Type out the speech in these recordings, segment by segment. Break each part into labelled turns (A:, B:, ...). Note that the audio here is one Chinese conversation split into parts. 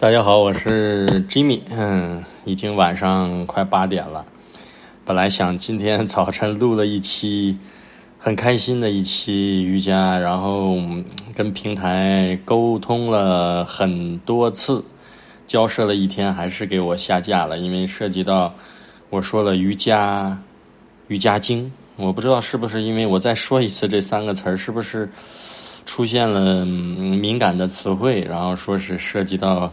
A: 大家好，我是 Jimmy。嗯，已经晚上快八点了。本来想今天早晨录了一期很开心的一期瑜伽，然后跟平台沟通了很多次，交涉了一天，还是给我下架了，因为涉及到我说了瑜伽瑜伽经，我不知道是不是因为我再说一次这三个词儿，是不是出现了敏感的词汇，然后说是涉及到。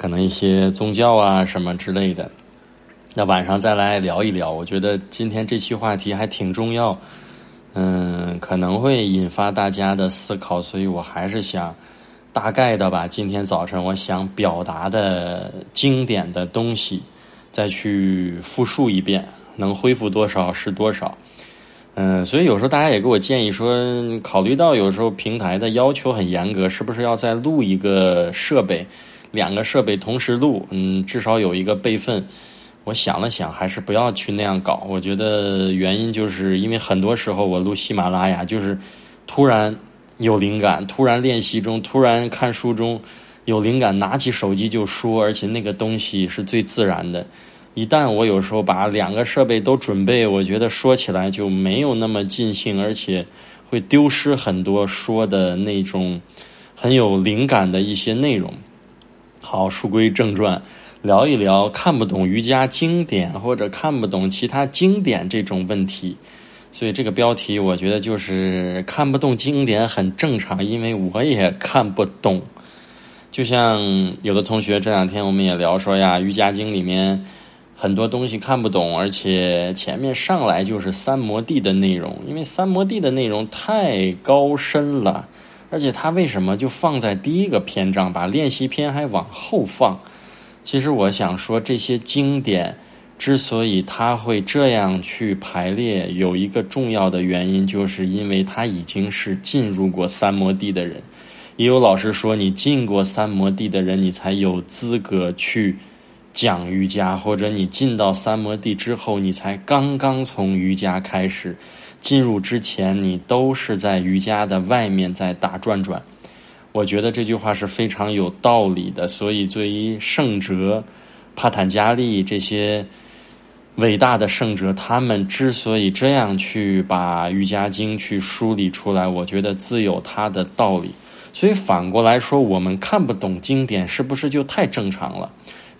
A: 可能一些宗教啊什么之类的，那晚上再来聊一聊。我觉得今天这期话题还挺重要，嗯，可能会引发大家的思考，所以我还是想大概的把今天早晨我想表达的经典的东西再去复述一遍，能恢复多少是多少。嗯，所以有时候大家也给我建议说，考虑到有时候平台的要求很严格，是不是要再录一个设备？两个设备同时录，嗯，至少有一个备份。我想了想，还是不要去那样搞。我觉得原因就是因为很多时候我录喜马拉雅，就是突然有灵感，突然练习中，突然看书中有灵感，拿起手机就说，而且那个东西是最自然的。一旦我有时候把两个设备都准备，我觉得说起来就没有那么尽兴，而且会丢失很多说的那种很有灵感的一些内容。好，书归正传，聊一聊看不懂瑜伽经典或者看不懂其他经典这种问题。所以这个标题我觉得就是看不懂经典很正常，因为我也看不懂。就像有的同学这两天我们也聊说呀，瑜伽经里面很多东西看不懂，而且前面上来就是三摩地的内容，因为三摩地的内容太高深了。而且他为什么就放在第一个篇章，把练习篇还往后放？其实我想说，这些经典之所以他会这样去排列，有一个重要的原因，就是因为他已经是进入过三摩地的人。也有老师说，你进过三摩地的人，你才有资格去讲瑜伽，或者你进到三摩地之后，你才刚刚从瑜伽开始。进入之前，你都是在瑜伽的外面在打转转。我觉得这句话是非常有道理的。所以，对于圣哲、帕坦加利这些伟大的圣哲，他们之所以这样去把瑜伽经去梳理出来，我觉得自有他的道理。所以反过来说，我们看不懂经典，是不是就太正常了？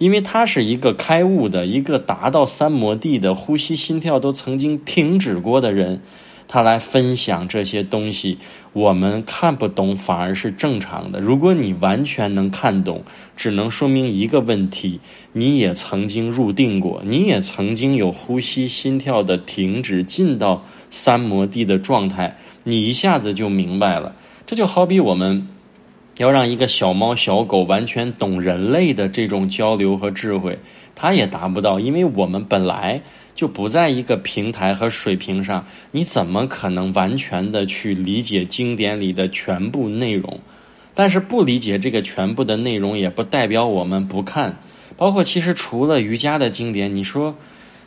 A: 因为他是一个开悟的，一个达到三摩地的，呼吸心跳都曾经停止过的人，他来分享这些东西，我们看不懂反而是正常的。如果你完全能看懂，只能说明一个问题：你也曾经入定过，你也曾经有呼吸心跳的停止，进到三摩地的状态，你一下子就明白了。这就好比我们。要让一个小猫、小狗完全懂人类的这种交流和智慧，它也达不到，因为我们本来就不在一个平台和水平上。你怎么可能完全的去理解经典里的全部内容？但是不理解这个全部的内容，也不代表我们不看。包括其实除了瑜伽的经典，你说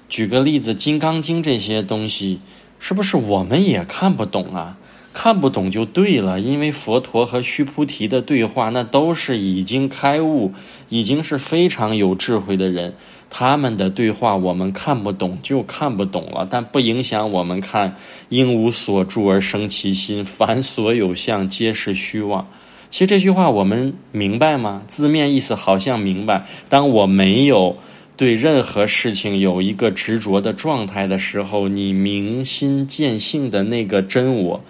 A: 举个例子，《金刚经》这些东西，是不是我们也看不懂啊？看不懂就对了，因为佛陀和须菩提的对话，那都是已经开悟、已经是非常有智慧的人，他们的对话我们看不懂就看不懂了，但不影响我们看“应无所住而生其心，凡所有相皆是虚妄”。其实这句话我们明白吗？字面意思好像明白。当我没有对任何事情有一个执着的状态的时候，你明心见性的那个真我。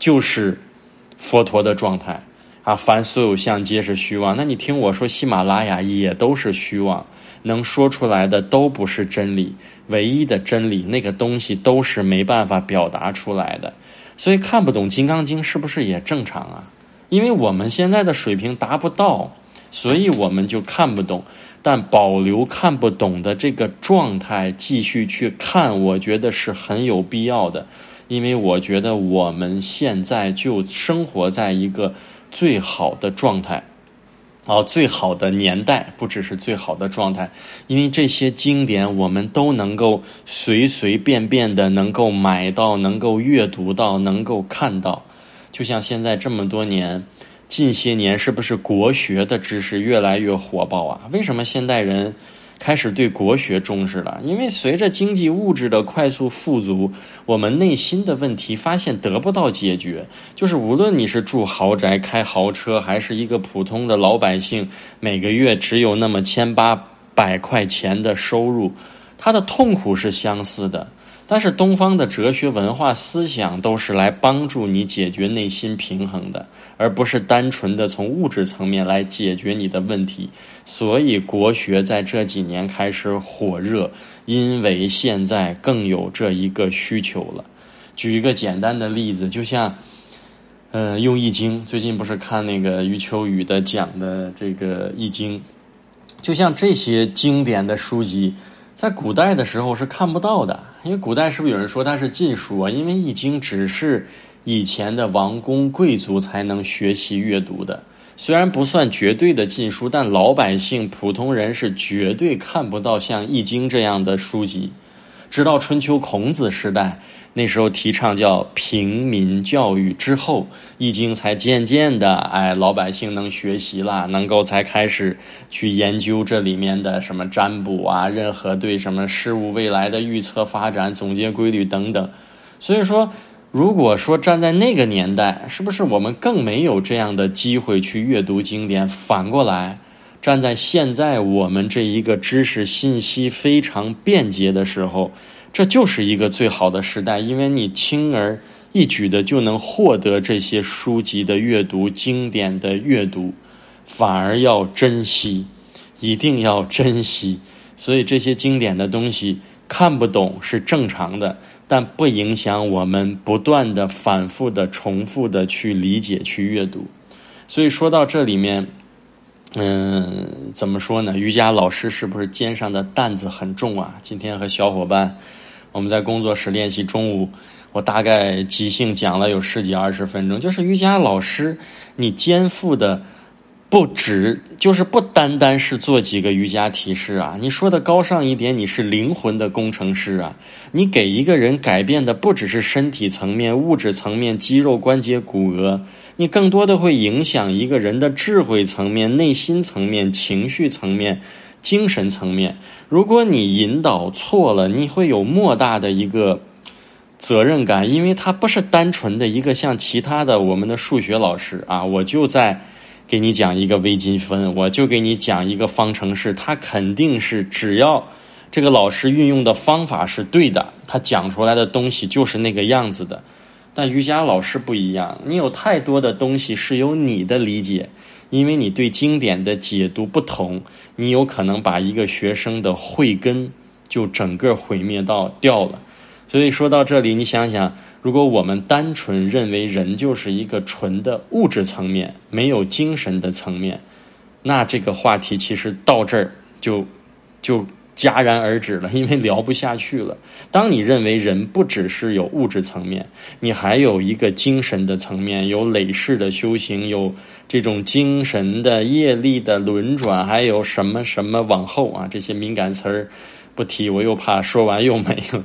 A: 就是佛陀的状态啊，凡所有相皆是虚妄。那你听我说，喜马拉雅也都是虚妄，能说出来的都不是真理。唯一的真理，那个东西都是没办法表达出来的。所以看不懂《金刚经》是不是也正常啊？因为我们现在的水平达不到，所以我们就看不懂。但保留看不懂的这个状态，继续去看，我觉得是很有必要的。因为我觉得我们现在就生活在一个最好的状态，哦，最好的年代，不只是最好的状态。因为这些经典我们都能够随随便便的能够买到，能够阅读到，能够看到。就像现在这么多年，近些年是不是国学的知识越来越火爆啊？为什么现代人开始对国学重视了？因为随着经济物质的快速富足，我们内心的问题发现得不到解决。就是无论你是住豪宅、开豪车，还是一个普通的老百姓，每个月只有那么千八百块钱的收入，他的痛苦是相似的。但是东方的哲学文化思想都是来帮助你解决内心平衡的，而不是单纯的从物质层面来解决你的问题。所以国学在这几年开始火热，因为现在更有这一个需求了。举一个简单的例子，就像，嗯，用易经，最近不是看那个余秋雨的讲的这个易经，就像这些经典的书籍。在古代的时候是看不到的，因为古代是不是有人说它是禁书啊？因为《易经》只是以前的王公贵族才能学习阅读的，虽然不算绝对的禁书，但老百姓、普通人是绝对看不到像《易经》这样的书籍。直到春秋孔子时代，那时候提倡叫平民教育之后，易经才渐渐的，哎，老百姓能学习了，能够才开始去研究这里面的什么占卜啊，任何对什么事物未来的预测发展、总结规律等等。所以说，如果说站在那个年代，是不是我们更没有这样的机会去阅读经典？反过来。站在现在我们这一个知识信息非常便捷的时候，这就是一个最好的时代，因为你轻而易举的就能获得这些书籍的阅读、经典的阅读，反而要珍惜，一定要珍惜。所以这些经典的东西看不懂是正常的，但不影响我们不断的、反复的、重复的去理解、去阅读。所以说到这里面。嗯，怎么说呢？瑜伽老师是不是肩上的担子很重啊？今天和小伙伴我们在工作室练习，中午我大概即兴讲了有十几二十分钟。就是瑜伽老师，你肩负的不止，就是不单单是做几个瑜伽提示啊。你说的高尚一点，你是灵魂的工程师啊。你给一个人改变的不只是身体层面、物质层面、肌肉、关节、骨骼。你更多的会影响一个人的智慧层面、内心层面、情绪层面、精神层面。如果你引导错了，你会有莫大的一个责任感，因为他不是单纯的一个像其他的我们的数学老师啊，我就在给你讲一个微积分，我就给你讲一个方程式，他肯定是只要这个老师运用的方法是对的，他讲出来的东西就是那个样子的。但瑜伽老师不一样，你有太多的东西是由你的理解，因为你对经典的解读不同，你有可能把一个学生的慧根就整个毁灭到掉了。所以说到这里，你想想，如果我们单纯认为人就是一个纯的物质层面，没有精神的层面，那这个话题其实到这儿就就。戛然而止了，因为聊不下去了。当你认为人不只是有物质层面，你还有一个精神的层面，有累世的修行，有这种精神的业力的轮转，还有什么什么往后啊，这些敏感词儿不提，我又怕说完又没了。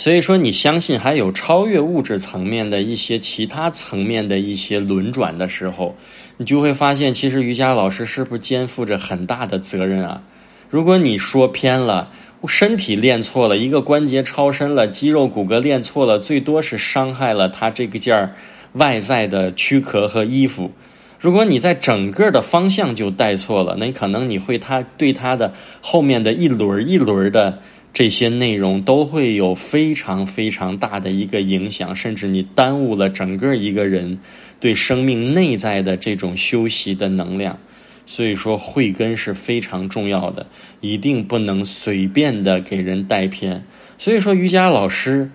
A: 所以说，你相信还有超越物质层面的一些其他层面的一些轮转的时候，你就会发现，其实瑜伽老师是不是肩负着很大的责任啊？如果你说偏了，身体练错了，一个关节超伸了，肌肉骨骼练错了，最多是伤害了他这个件儿外在的躯壳和衣服。如果你在整个的方向就带错了，那可能你会他对他的后面的一轮一轮的这些内容都会有非常非常大的一个影响，甚至你耽误了整个一个人对生命内在的这种休息的能量。所以说，慧根是非常重要的，一定不能随便的给人带偏。所以说，瑜伽老师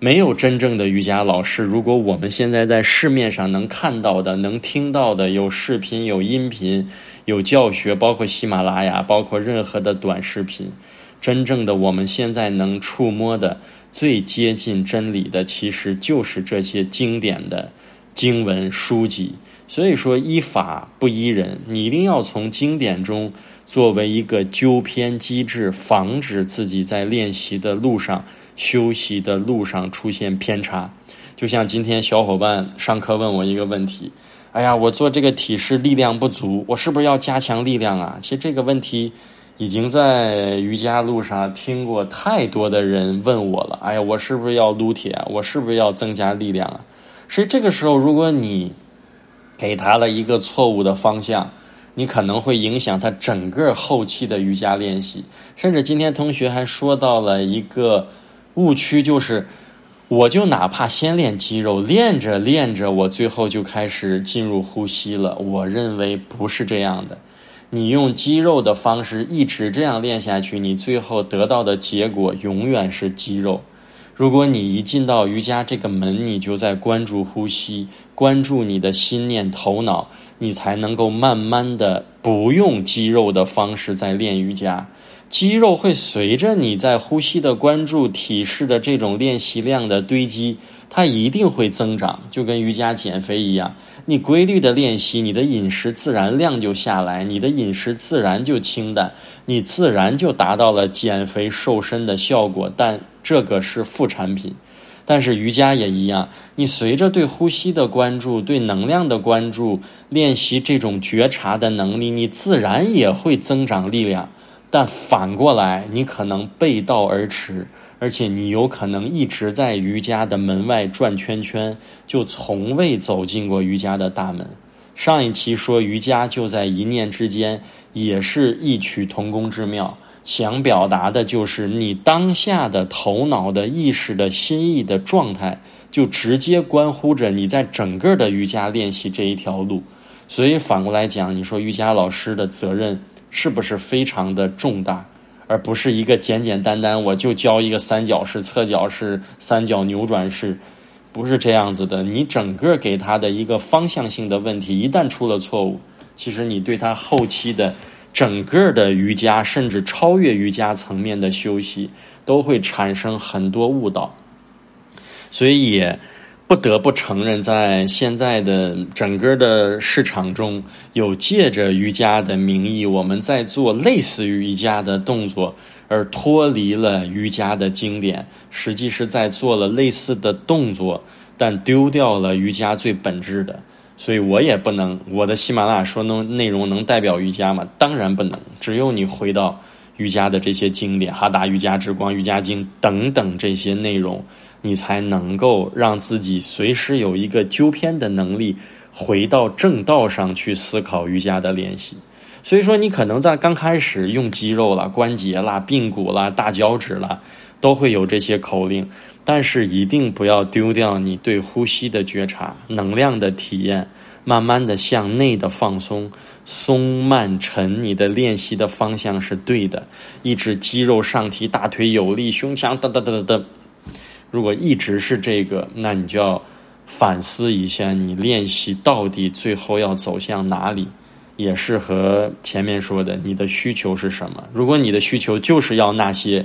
A: 没有真正的瑜伽老师。如果我们现在在市面上能看到的、能听到的，有视频、有音频、有教学，包括喜马拉雅，包括任何的短视频，真正的我们现在能触摸的、最接近真理的，其实就是这些经典的经文书籍。所以说，依法不依人，你一定要从经典中作为一个纠偏机制，防止自己在练习的路上、修习的路上出现偏差。就像今天小伙伴上课问我一个问题：“哎呀，我做这个体式力量不足，我是不是要加强力量啊？其实这个问题已经在瑜伽路上听过太多的人问我了。哎呀，我是不是要撸铁？我是不是要增加力量啊？所以这个时候，如果你给他了一个错误的方向，你可能会影响他整个后期的瑜伽练习。甚至今天同学还说到了一个误区，就是我就哪怕先练肌肉，练着练着，我最后就开始进入呼吸了。我认为不是这样的。你用肌肉的方式一直这样练下去，你最后得到的结果永远是肌肉。如果你一进到瑜伽这个门，你就在关注呼吸，关注你的心念、头脑，你才能够慢慢的不用肌肉的方式在练瑜伽。肌肉会随着你在呼吸的关注、体式的这种练习量的堆积，它一定会增长，就跟瑜伽减肥一样。你规律的练习，你的饮食自然量就下来，你的饮食自然就清淡，你自然就达到了减肥瘦身的效果。但这个是副产品，但是瑜伽也一样，你随着对呼吸的关注、对能量的关注，练习这种觉察的能力，你自然也会增长力量。但反过来，你可能背道而驰，而且你有可能一直在瑜伽的门外转圈圈，就从未走进过瑜伽的大门。上一期说瑜伽就在一念之间，也是异曲同工之妙。想表达的就是你当下的头脑的意识的心意的状态，就直接关乎着你在整个的瑜伽练习这一条路。所以反过来讲，你说瑜伽老师的责任是不是非常的重大，而不是一个简简单单我就教一个三角式、侧角式、三角扭转式，不是这样子的。你整个给他的一个方向性的问题，一旦出了错误，其实你对他后期的。整个的瑜伽，甚至超越瑜伽层面的休息，都会产生很多误导，所以也不得不承认，在现在的整个的市场中，有借着瑜伽的名义，我们在做类似于瑜伽的动作，而脱离了瑜伽的经典，实际是在做了类似的动作，但丢掉了瑜伽最本质的。所以我也不能，我的喜马拉雅说能内容能代表瑜伽吗？当然不能。只有你回到瑜伽的这些经典，《哈达瑜伽之光》《瑜伽经》等等这些内容，你才能够让自己随时有一个纠偏的能力，回到正道上去思考瑜伽的练习。所以说，你可能在刚开始用肌肉了、关节啦、髌骨啦、大脚趾啦，都会有这些口令。但是一定不要丢掉你对呼吸的觉察、能量的体验，慢慢的向内的放松，松慢沉，你的练习的方向是对的。一直肌肉上提，大腿有力，胸腔哒哒哒哒哒。如果一直是这个，那你就要反思一下，你练习到底最后要走向哪里？也是和前面说的，你的需求是什么？如果你的需求就是要那些，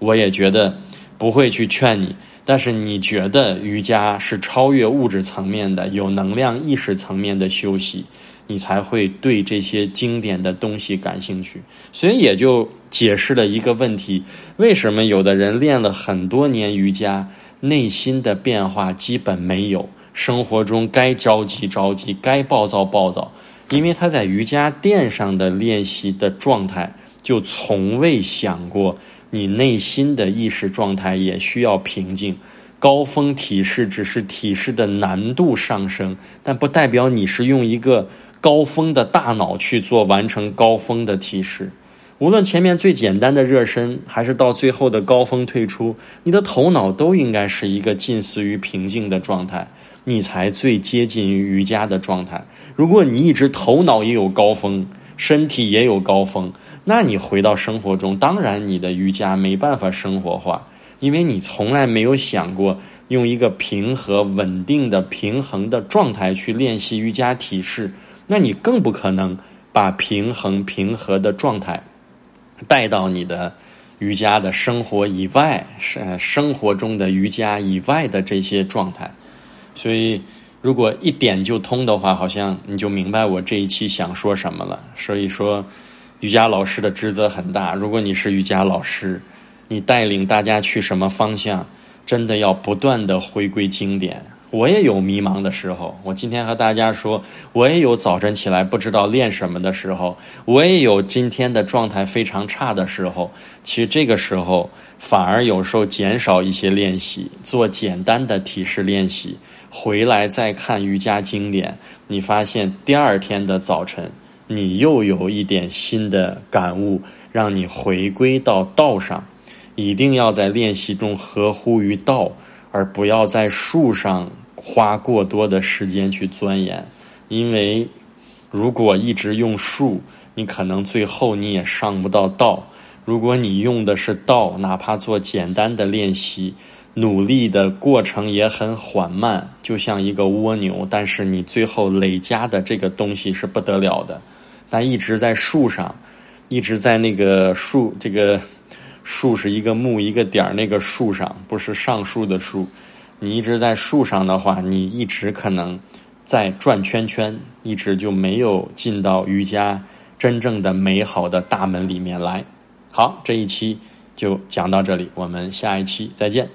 A: 我也觉得。不会去劝你，但是你觉得瑜伽是超越物质层面的、有能量意识层面的休息，你才会对这些经典的东西感兴趣。所以也就解释了一个问题：为什么有的人练了很多年瑜伽，内心的变化基本没有，生活中该着急着急，该暴躁暴躁，因为他在瑜伽垫上的练习的状态，就从未想过。你内心的意识状态也需要平静。高峰体式只是体式的难度上升，但不代表你是用一个高峰的大脑去做完成高峰的体式。无论前面最简单的热身，还是到最后的高峰退出，你的头脑都应该是一个近似于平静的状态，你才最接近于瑜伽的状态。如果你一直头脑也有高峰，身体也有高峰。那你回到生活中，当然你的瑜伽没办法生活化，因为你从来没有想过用一个平和、稳定的、平衡的状态去练习瑜伽体式，那你更不可能把平衡、平和的状态带到你的瑜伽的生活以外，生生活中的瑜伽以外的这些状态。所以，如果一点就通的话，好像你就明白我这一期想说什么了。所以说。瑜伽老师的职责很大。如果你是瑜伽老师，你带领大家去什么方向，真的要不断的回归经典，我也有迷茫的时候。我今天和大家说，我也有早晨起来不知道练什么的时候，我也有今天的状态非常差的时候。其实这个时候，反而有时候减少一些练习，做简单的体式练习，回来再看瑜伽经典，你发现第二天的早晨，你又有一点新的感悟，让你回归到道上。一定要在练习中合乎于道，而不要在术上花过多的时间去钻研。因为如果一直用术，你可能最后你也上不到道。如果你用的是道，哪怕做简单的练习，努力的过程也很缓慢，就像一个蜗牛，但是你最后累加的这个东西是不得了的。但一直在树上，一直在那个树这个。树是一个木一个点儿，那个树上不是上树的树。你一直在树上的话，你一直可能在转圈圈，一直就没有进到瑜伽真正的美好的大门里面来。好，这一期就讲到这里，我们下一期再见。